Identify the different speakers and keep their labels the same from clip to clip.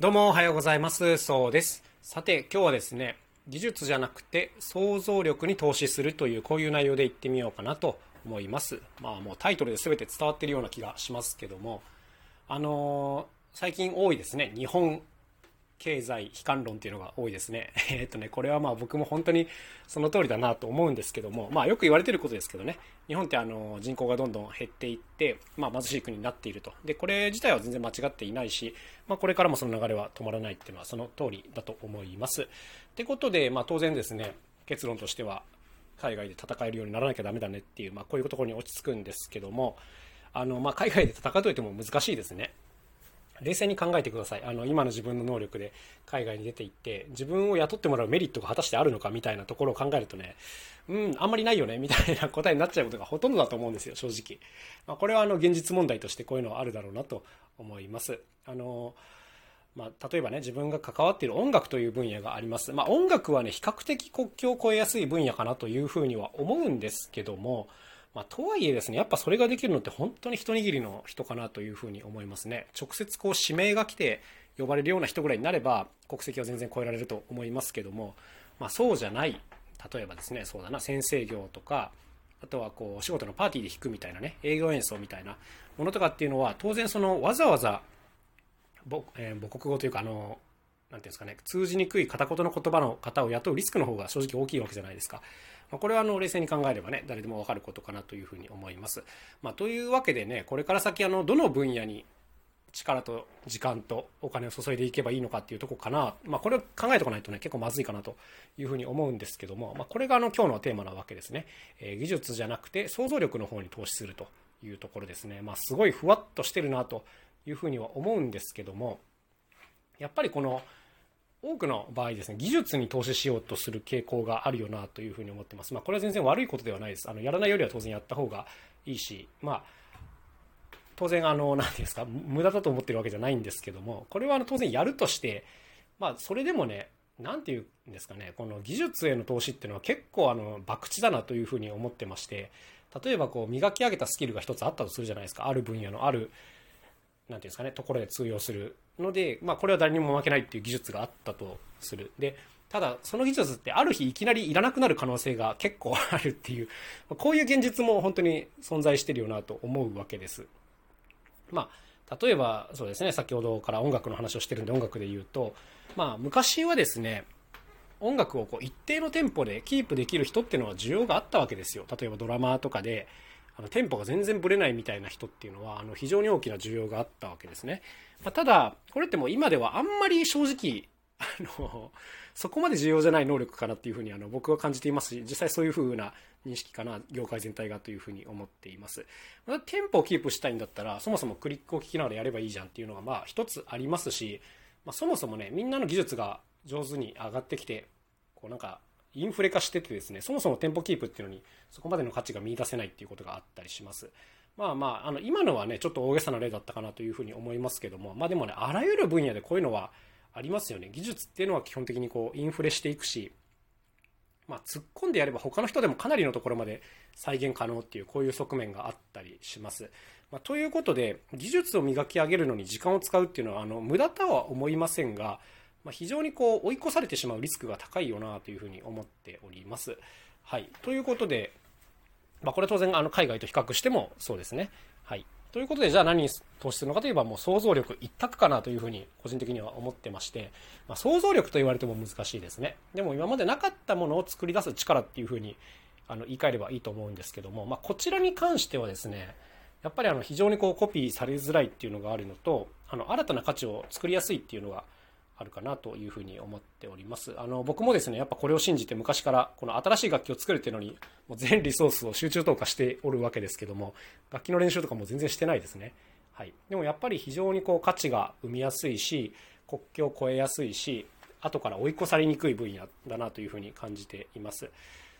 Speaker 1: どうもおはようございます。そうです。さて、今日はですね、技術じゃなくて想像力に投資するというこういう内容でいってみようかなと思います。まあもうタイトルで全て伝わってるような気がしますけども、あのー最近多いですね。日本経済悲観論っていうのが多いですね。えっとね、これはまあ僕も本当にその通りだなと思うんですけども、まあよく言われてることですけどね、日本ってあの人口がどんどん減っていって、まあ貧しい国になっていると。で、これ自体は全然間違っていないし、まあこれからもその流れは止まらないっていうのはその通りだと思います。ってことで、まあ当然ですね、結論としては海外で戦えるようにならなきゃダメだねっていう、まあこういうところに落ち着くんですけども、あの、まあ海外で戦うといっても難しいですね。冷静に考えてください。あの今の自分の能力で海外に出ていって自分を雇ってもらうメリットが果たしてあるのかみたいなところを考えるとねうんあんまりないよねみたいな答えになっちゃうことがほとんどだと思うんですよ正直、まあ、これはあの現実問題としてこういうのはあるだろうなと思います。あのまあ、例えばね自分が関わっている音楽という分野があります、まあ、音楽はね比較的国境を越えやすい分野かなというふうには思うんですけどもまあ、とはいえですね、やっぱそれができるのって本当に一握りの人かなというふうに思いますね。直接こう指名が来て呼ばれるような人ぐらいになれば国籍は全然超えられると思いますけども、まあ、そうじゃない、例えばですね、そうだな、先生業とか、あとはこうお仕事のパーティーで弾くみたいなね、営業演奏みたいなものとかっていうのは、当然そのわざわざ母,、えー母国語というか、あの、なんていうんですかね、通じにくい片言の言葉の方を雇うリスクの方が正直大きいわけじゃないですか。まあ、これはあの冷静に考えればね、誰でもわかることかなというふうに思います。まあ、というわけでね、これから先あのどの分野に力と時間とお金を注いでいけばいいのかっていうとこかな、まあ、これを考えておかないとね結構まずいかなというふうに思うんですけども、まあ、これがあの今日のテーマなわけですね、えー技術じゃなくて想像力の方に投資するというところですね、まあ、すごいふわっとしてるなというふうには思うんですけどもやっぱりこの多くの場合ですね、技術に投資しようとする傾向があるよなというふうに思ってます。まあ、これは全然悪いことではないです。あの、やらないよりは当然やった方がいいし、まあ、当然、あの、なんていうんですか、無駄だと思ってるわけじゃないんですけども、これはあの当然やるとして、まあ、それでもね、なんていうんですかね、この技術への投資っていうのは結構あの、博打だなというふうに思ってまして、例えばこう、磨き上げたスキルが一つあったとするじゃないですか。ある分野のある、なんていうんですかね、ところで通用するので、まあ、これは誰にも負けないっていう技術があったとする。で、ただ、その技術ってある日いきなりいらなくなる可能性が結構あるっていう、こういう現実も本当に存在してるよなと思うわけです。まあ、例えば、そうですね、先ほどから音楽の話をしてるんで音楽で言うと、まあ、昔はですね、音楽をこう一定のテンポでキープできる人っていうのは需要があったわけですよ。例えばドラマーとかで、あのテンポが全然ブレないみたいな人っていうのはあの非常に大きな需要があったわけですね。まあ、ただ、これってもう今ではあんまり正直、あの、そこまで重要じゃない能力かなっていうふうにあの僕は感じていますし、実際そういうふうな認識かな、業界全体がというふうに思っています。まあ、テンポをキープしたいんだったら、そもそもクリックを聞きながらやればいいじゃんっていうのがまあ一つありますし、まあ、そもそもね、みんなの技術が上手に上がってきて、こうなんかインフレ化しててですね、そもそもテンポキープっていうのにそこまでの価値が見出せないっていうことがあったりします。まあまあ、あの、今のはね、ちょっと大げさな例だったかなというふうに思いますけども、まあでもね、あらゆる分野でこういうのはありますよね。技術っていうのは基本的にこう、インフレしていくし、まあ突っ込んでやれば他の人でもかなりのところまで再現可能っていう、こういう側面があったりします。まあ、ということで、技術を磨き上げるのに時間を使うっていうのは、あの、無駄とは思いませんが、まあ、非常にこう追い越されてしまうリスクが高いよなというふうに思っております。はい。ということで、まあ、これ当然あの海外と比較してもそうですね。はい。ということで、じゃあ何に投資するのかといえば、もう想像力一択かなというふうに個人的には思ってまして、まあ、想像力と言われても難しいですね。でも今までなかったものを作り出す力っていうふうにあの言い換えればいいと思うんですけども、まあ、こちらに関してはですね、やっぱりあの非常にこうコピーされづらいっていうのがあるのと、あの新たな価値を作りやすいっていうのがあるかなというふうに思っております。あの、僕もですね、やっぱこれを信じて昔からこの新しい楽器を作るっていうのに、もう全リソースを集中投下しておるわけですけども、楽器の練習とかも全然してないですね。はい。でもやっぱり非常にこう価値が生みやすいし、国境を越えやすいし、後から追い越されにくい分野だなというふうに感じています。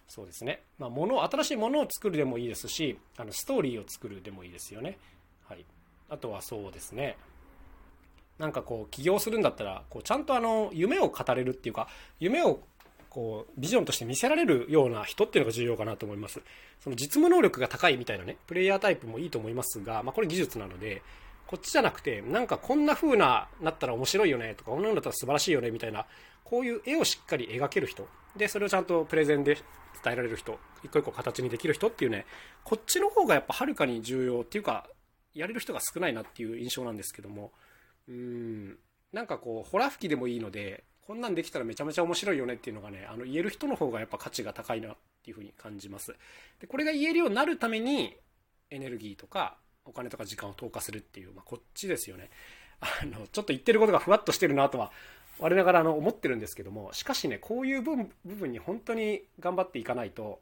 Speaker 1: そうですね。まあ、もの、新しいものを作るでもいいですし、あの、ストーリーを作るでもいいですよね。はい。あとはそうですね。なんかこう起業するんだったらこうちゃんとあの夢を語れるっていうか夢をこうビジョンとして見せられるような人っていうのが重要かなと思いますその実務能力が高いみたいなねプレイヤータイプもいいと思いますが、まあ、これ技術なのでこっちじゃなくて、なんかこんな風な、なったら面白いよねとか、こんなのだったら素晴らしいよねみたいな、こういう絵をしっかり描ける人。で、それをちゃんとプレゼンで伝えられる人。一個一個形にできる人っていうね、こっちの方がやっぱはるかに重要っていうか、やれる人が少ないなっていう印象なんですけども、うん、なんかこう、ホラ吹きでもいいので、こんなんできたらめちゃめちゃ面白いよねっていうのがね、あの言える人の方がやっぱ価値が高いなっていうふうに感じます。で、これが言えるようになるために、エネルギーとかお金とか時間を投下するっていう、まあ、こっちですよね。あの、ちょっと言ってることがふわっとしてるなとは、我ながらあの思ってるんですけども、しかしね、こういう部分に本当に頑張っていかないと、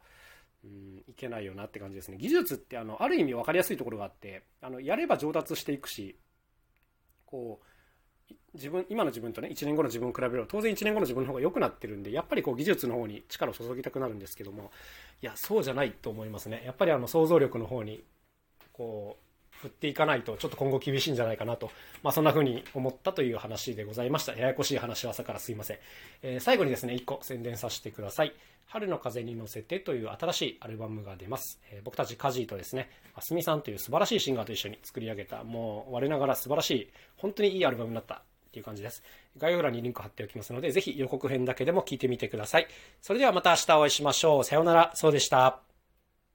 Speaker 1: うん、いけないよなって感じですね。技術ってあの、ある意味分かりやすいところがあって、あの、やれば上達していくし、こう、自分、今の自分とね、1年後の自分を比べれば、当然1年後の自分の方が良くなってるんで、やっぱりこう技術の方に力を注ぎたくなるんですけども、いや、そうじゃないと思いますね。やっぱりあの、想像力の方に、こう、振っていかないとちょっと今後厳しいんじゃないかなと、まあ、そんな風に思ったという話でございました。ややこしい話は朝からすいません。えー、最後にですね、1個宣伝させてください。春の風に乗せてという新しいアルバムが出ます。えー、僕たちカジーとですね、あすみさんという素晴らしいシンガーと一緒に作り上げた、もう我ながら素晴らしい、本当にいいアルバムになったっていう感じです。概要欄にリンク貼っておきますので、ぜひ予告編だけでも聞いてみてください。それではまた明日お会いしましょう。さようなら。そうでした。